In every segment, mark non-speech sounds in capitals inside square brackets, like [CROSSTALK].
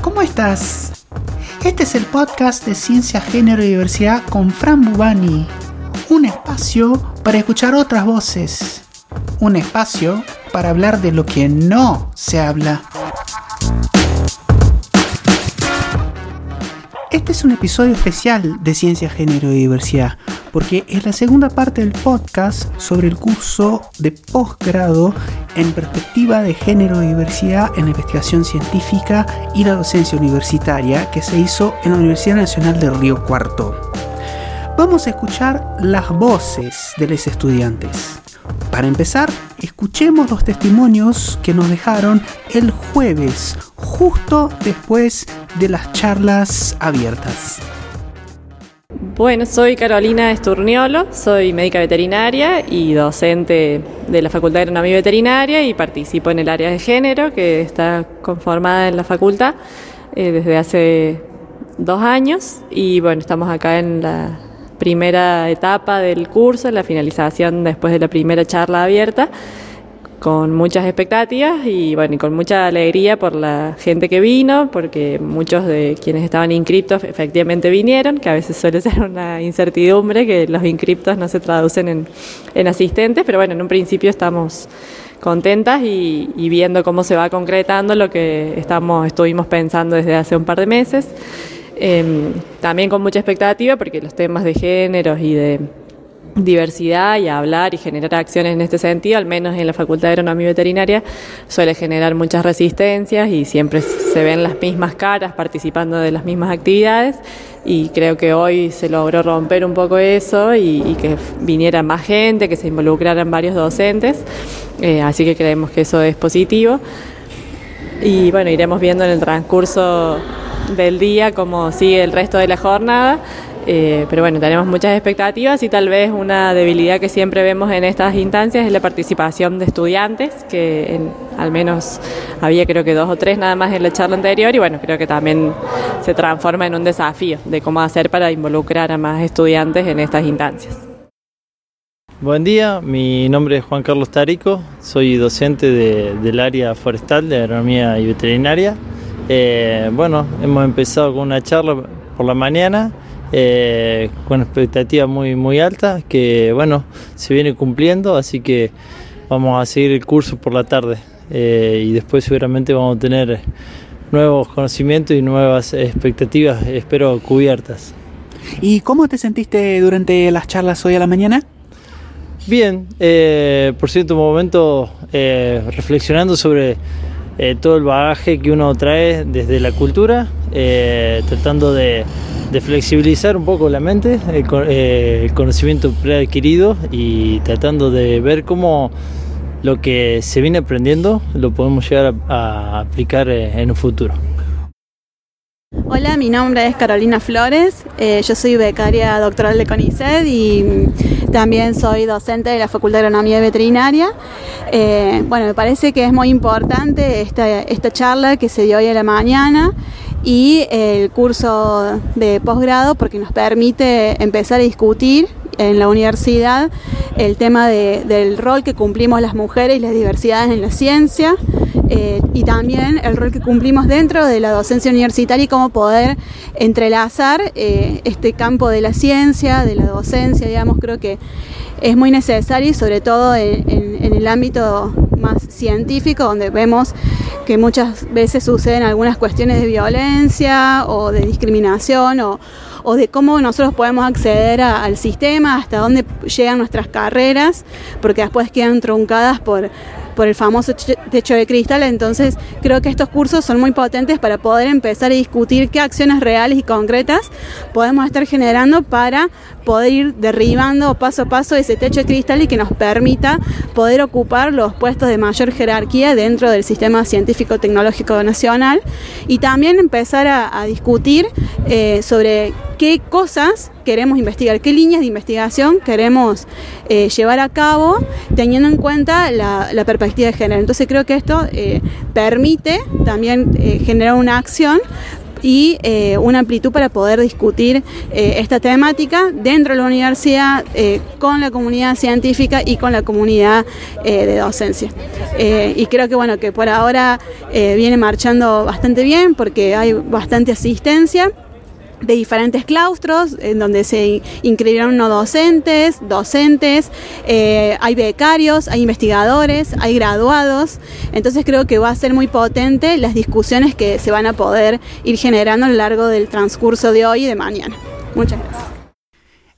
¿cómo estás? Este es el podcast de Ciencia, Género y Diversidad con Fran Bubani. Un espacio para escuchar otras voces. Un espacio para hablar de lo que no se habla. Este es un episodio especial de Ciencia, Género y Diversidad, porque es la segunda parte del podcast sobre el curso de posgrado en perspectiva de género y diversidad en la investigación científica y la docencia universitaria que se hizo en la Universidad Nacional de Río Cuarto. Vamos a escuchar las voces de los estudiantes. Para empezar, escuchemos los testimonios que nos dejaron el jueves, justo después de las charlas abiertas. Bueno, soy Carolina Esturniolo, soy médica veterinaria y docente de la Facultad de Agronomía Veterinaria y participo en el área de género que está conformada en la facultad eh, desde hace dos años. Y bueno, estamos acá en la primera etapa del curso, en la finalización después de la primera charla abierta con muchas expectativas y bueno, y con mucha alegría por la gente que vino, porque muchos de quienes estaban inscriptos efectivamente vinieron, que a veces suele [LAUGHS] ser una incertidumbre que los inscriptos no se traducen en, en asistentes, pero bueno, en un principio estamos contentas y, viendo cómo se va concretando lo que estamos, estuvimos pensando desde hace un par de meses. Eh, también con mucha expectativa porque los temas de géneros y de diversidad y hablar y generar acciones en este sentido, al menos en la Facultad de Agronomía Veterinaria, suele generar muchas resistencias y siempre se ven las mismas caras participando de las mismas actividades y creo que hoy se logró romper un poco eso y, y que viniera más gente, que se involucraran varios docentes, eh, así que creemos que eso es positivo. Y bueno, iremos viendo en el transcurso del día cómo sigue el resto de la jornada. Eh, pero bueno, tenemos muchas expectativas y tal vez una debilidad que siempre vemos en estas instancias es la participación de estudiantes, que al menos había creo que dos o tres nada más en la charla anterior y bueno, creo que también se transforma en un desafío de cómo hacer para involucrar a más estudiantes en estas instancias. Buen día, mi nombre es Juan Carlos Tarico, soy docente de, del área forestal de agronomía y veterinaria. Eh, bueno, hemos empezado con una charla por la mañana eh, con expectativa muy, muy alta que bueno, se viene cumpliendo, así que vamos a seguir el curso por la tarde eh, y después seguramente vamos a tener nuevos conocimientos y nuevas expectativas, espero, cubiertas. ¿Y cómo te sentiste durante las charlas hoy a la mañana? Bien, eh, por cierto momento eh, reflexionando sobre eh, todo el bagaje que uno trae desde la cultura, tratando de, de, flexibilizar un poco la mente, el, eh, el conocimiento preadquirido y tratando de ver cómo lo que se viene aprendiendo lo podemos llegar a, a aplicar en un futuro. Hola, mi nombre es Carolina Flores, eh, yo soy becaria doctoral de CONICET y también soy docente de la Facultad de Agronomía Veterinaria. Eh, bueno, me parece que es muy importante esta, esta charla que se dio hoy a la mañana y el curso de posgrado porque nos permite empezar a discutir en la universidad el tema de, del rol que cumplimos las mujeres y las diversidades en la ciencia eh, y también el rol que cumplimos dentro de la docencia universitaria y cómo poder entrelazar eh, este campo de la ciencia, de la docencia, digamos, creo que es muy necesario y sobre todo en, el ámbito más científico donde vemos que muchas veces suceden algunas cuestiones de violencia o de discriminación o, o de cómo nosotros podemos acceder al sistema, hasta dónde llegan nuestras carreras, porque después quedan truncadas por, por el famoso techo de cristal. Entonces creo que estos cursos son muy potentes para poder empezar a discutir qué acciones reales y concretas podemos estar generando para poder ir derribando paso a paso ese techo de cristal y que nos permita poder ocupar los puestos de mayor jerarquía dentro del sistema científico tecnológico nacional y también empezar a, discutir eh, sobre qué cosas queremos investigar, qué líneas de investigación queremos eh, llevar a cabo teniendo en cuenta la, la, perspectiva de género. Entonces creo que esto eh, permite también eh, generar una acción y eh, una amplitud para poder discutir eh, esta temática dentro de la universidad con la comunidad científica y con la comunidad de docencia. y creo que bueno que por ahora viene marchando bastante bien porque hay bastante asistencia de diferentes claustros en donde se inscribieron no docentes, docentes, eh, hay becarios, hay investigadores, hay graduados. Entonces creo que va a ser muy potente las discusiones que se van a poder ir generando a lo largo del transcurso de hoy y de mañana. Muchas gracias.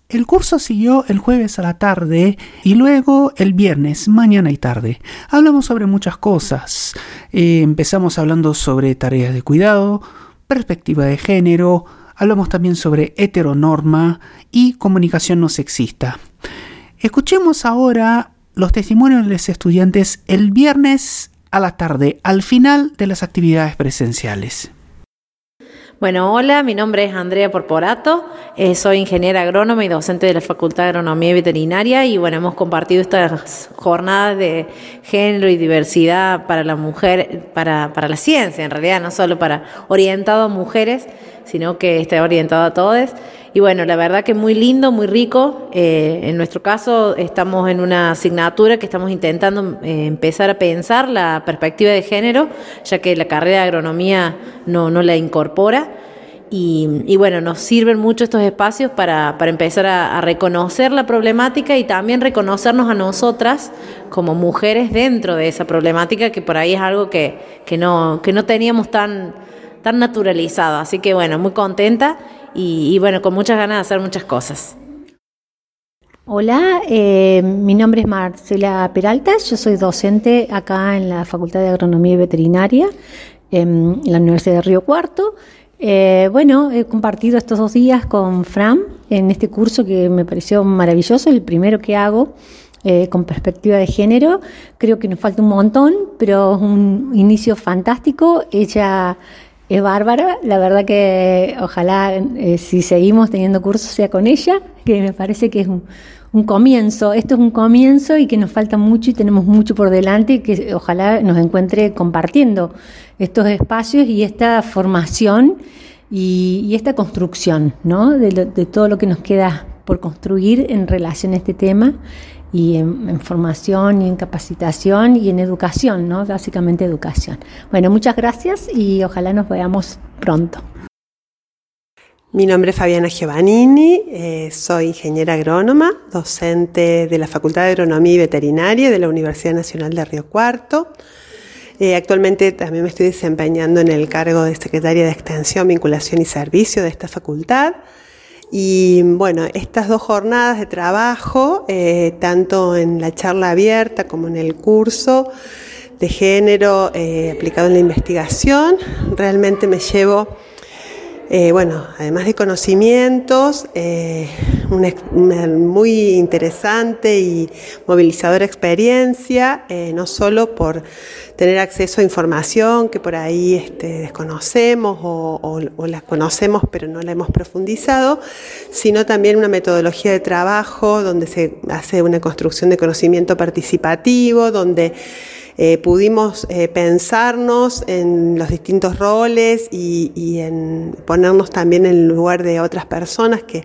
El curso siguió el jueves a la tarde y luego el viernes, mañana y tarde. Hablamos sobre muchas cosas. Eh, empezamos hablando sobre tareas de cuidado, perspectiva de género, hablamos también sobre heteronorma y comunicación no sexista. Escuchemos ahora los testimonios de los estudiantes el viernes a la tarde, al final de las actividades presenciales. Bueno, hola, mi nombre es Andrea Porporato, eh, soy ingeniera agrónoma y docente de la Facultad de Agronomía y Veterinaria y bueno, hemos compartido estas jornadas de género y diversidad para la mujer, para, para la ciencia en realidad, no solo para orientado a mujeres, sino que esté orientado a todos. Y bueno, la verdad que muy lindo, muy rico. Eh, en nuestro caso estamos en una asignatura que estamos intentando eh, empezar a pensar la perspectiva de género, ya que la carrera de agronomía no, no la incorpora. Y, bueno, nos sirven mucho estos espacios para, para empezar a, reconocer la problemática y también reconocernos a nosotras como mujeres dentro de esa problemática, que por ahí es algo que, que, no, que no teníamos tan, tan naturalizado. Así que bueno, muy contenta y, bueno, con muchas ganas de hacer muchas cosas. Hola, eh, mi nombre es Marcela Peralta, yo soy docente acá en la Facultad de Agronomía y Veterinaria en la Universidad de Río Cuarto. Eh, bueno, he compartido estos dos días con Fran en este curso que me pareció maravilloso, el primero que hago eh, con perspectiva de género. Creo que nos falta un montón, pero es un inicio fantástico. Ella es bárbara, la verdad que ojalá eh, si seguimos teniendo cursos sea con ella, que me parece que es un, comienzo, esto es un comienzo y que nos falta mucho y tenemos mucho por delante y que ojalá nos encuentre compartiendo estos espacios y esta formación y, esta construcción ¿no? de, de todo lo que nos queda por construir en relación a este tema y en, formación y en capacitación y en educación, ¿no? Básicamente educación. Bueno, muchas gracias y ojalá nos veamos pronto. Mi nombre es Fabiana Giovannini, eh, soy ingeniera agrónoma, docente de la Facultad de Agronomía y Veterinaria de la Universidad Nacional de Río Cuarto. Eh, actualmente también me estoy desempeñando en el cargo de secretaria de Extensión, Vinculación y Servicio de esta facultad. Y bueno, estas dos jornadas de trabajo, eh, tanto en la charla abierta como en el curso de género eh, aplicado en la investigación, realmente me llevo eh, bueno, además de conocimientos, una, muy interesante y movilizadora experiencia, no solo por tener acceso a información que por ahí este, desconocemos o, la conocemos pero no la hemos profundizado, sino también una metodología de trabajo donde se hace una construcción de conocimiento participativo, donde eh, pudimos eh, pensarnos en los distintos roles y, en ponernos también en el lugar de otras personas que,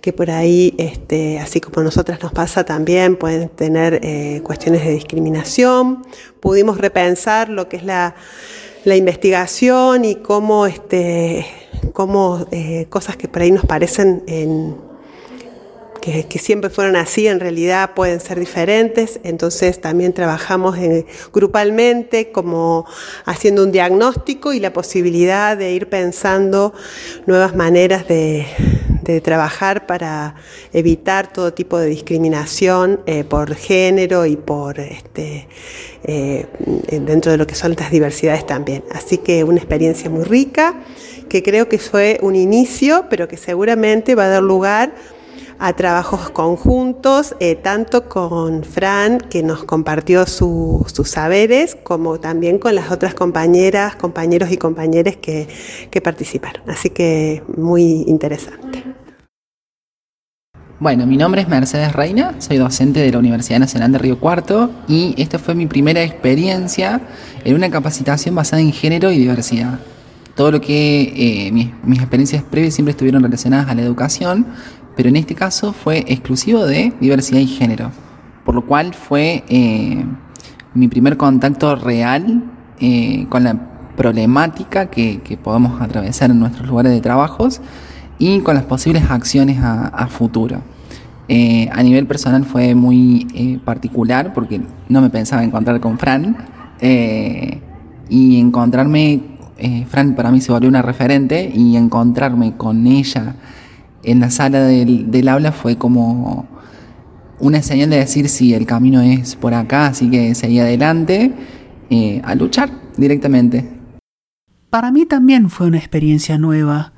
que por ahí, este, así como a nosotras nos pasa también, pueden tener eh, cuestiones de discriminación. Pudimos repensar lo que es la, la investigación y cómo, este, cómo cosas que por ahí nos parecen en que, siempre fueron así, en realidad pueden ser diferentes. Entonces también trabajamos grupalmente como haciendo un diagnóstico y la posibilidad de ir pensando nuevas maneras de, trabajar para evitar todo tipo de discriminación eh, por género y por este, eh, dentro de lo que son las diversidades también. Así que una experiencia muy rica que creo que fue un inicio, pero que seguramente va a dar lugar a trabajos conjuntos, eh, tanto con Fran, que nos compartió sus saberes, como también con las otras compañeras, compañeros y compañeras que, que participaron. Así que muy interesante. Bueno, mi nombre es Mercedes Reina, soy docente de la Universidad Nacional de Río Cuarto y esta fue mi primera experiencia en una capacitación basada en género y diversidad. todo lo que mis, mis experiencias previas siempre estuvieron relacionadas a la educación, pero en este caso fue exclusivo de diversidad y género, por lo cual fue mi primer contacto real con la problemática que, que, podemos atravesar en nuestros lugares de trabajos y con las posibles acciones a, futuro. Eh, a nivel personal fue muy eh, particular porque no me pensaba encontrar con Fran eh, y encontrarme, Fran para mí se volvió una referente y encontrarme con ella en la sala del, del aula fue como una señal de decir si el camino es por acá, así que seguí adelante a luchar directamente. Para mí también fue una experiencia nueva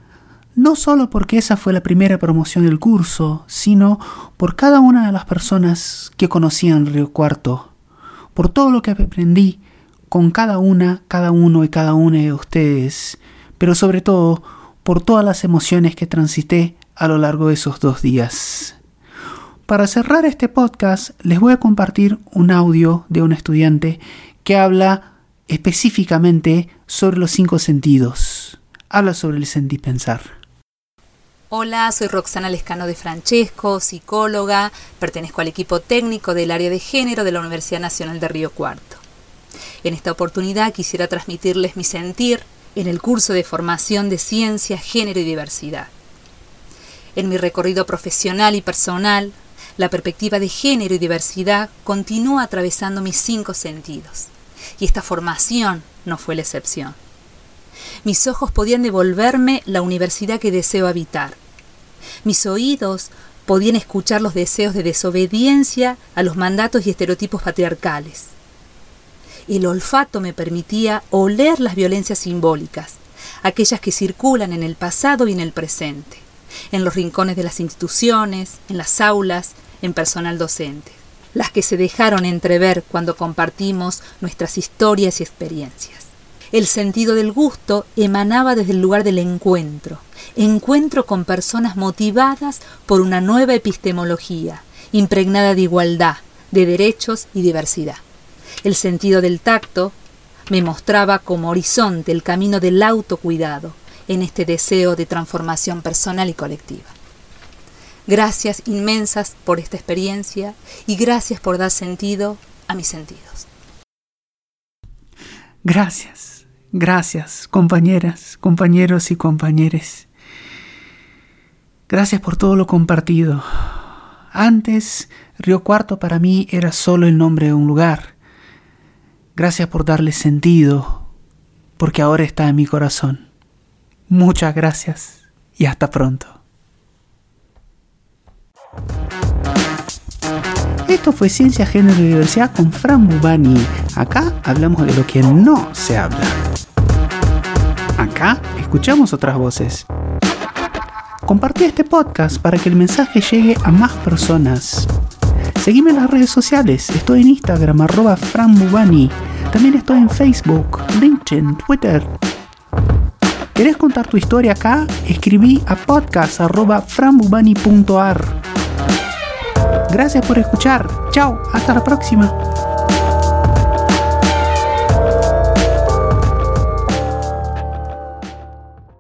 no solo porque esa fue la primera promoción del curso, sino por cada una de las personas que conocían Río Cuarto, por todo lo que aprendí con cada una, cada uno y cada una de ustedes, pero sobre todo por todas las emociones que transité a lo largo de esos dos días. Para cerrar este podcast les voy a compartir un audio de un estudiante que habla específicamente sobre los cinco sentidos. Habla sobre el sentir pensar. Hola, soy Roxana Lescano de Francesco, psicóloga, pertenezco al equipo técnico del área de género de la Universidad Nacional de Río Cuarto. En esta oportunidad quisiera transmitirles mi sentir en el curso de formación de ciencia, género y diversidad. En mi recorrido profesional y personal, la perspectiva de género y diversidad continúa atravesando mis cinco sentidos, y esta formación no fue la excepción mis ojos podían devolverme la universidad que deseo habitar. Mis oídos podían escuchar los deseos de desobediencia a los mandatos y estereotipos patriarcales. El olfato me permitía oler las violencias simbólicas, aquellas que circulan en el pasado y en el presente, en los rincones de las instituciones, en las aulas, en personal docente, las que se dejaron entrever cuando compartimos nuestras historias y experiencias. El sentido del gusto emanaba desde el lugar del encuentro, encuentro con personas motivadas por una nueva epistemología, impregnada de igualdad, de derechos y diversidad. El sentido del tacto me mostraba como horizonte el camino del autocuidado en este deseo de transformación personal y colectiva. Gracias inmensas por esta experiencia y gracias por dar sentido a mis sentidos. Gracias. Gracias, compañeras, compañeros y compañeres. Gracias por todo lo compartido. Antes, Río Cuarto para mí era solo el nombre de un lugar. Gracias por darle sentido, porque ahora está en mi corazón. Muchas gracias y hasta pronto. Esto fue Ciencia, Género y Diversidad con Fran Bubani. Acá hablamos de lo que no se habla. Acá escuchamos otras voces. Compartí este podcast para que el mensaje llegue a más personas. Seguime en las redes sociales. Estoy en Instagram, arroba franbubani. También estoy en Facebook, LinkedIn, Twitter. ¿Querés contar tu historia acá? Escribí a podcast.frambubani.ar. Gracias por escuchar. Chao, hasta la próxima.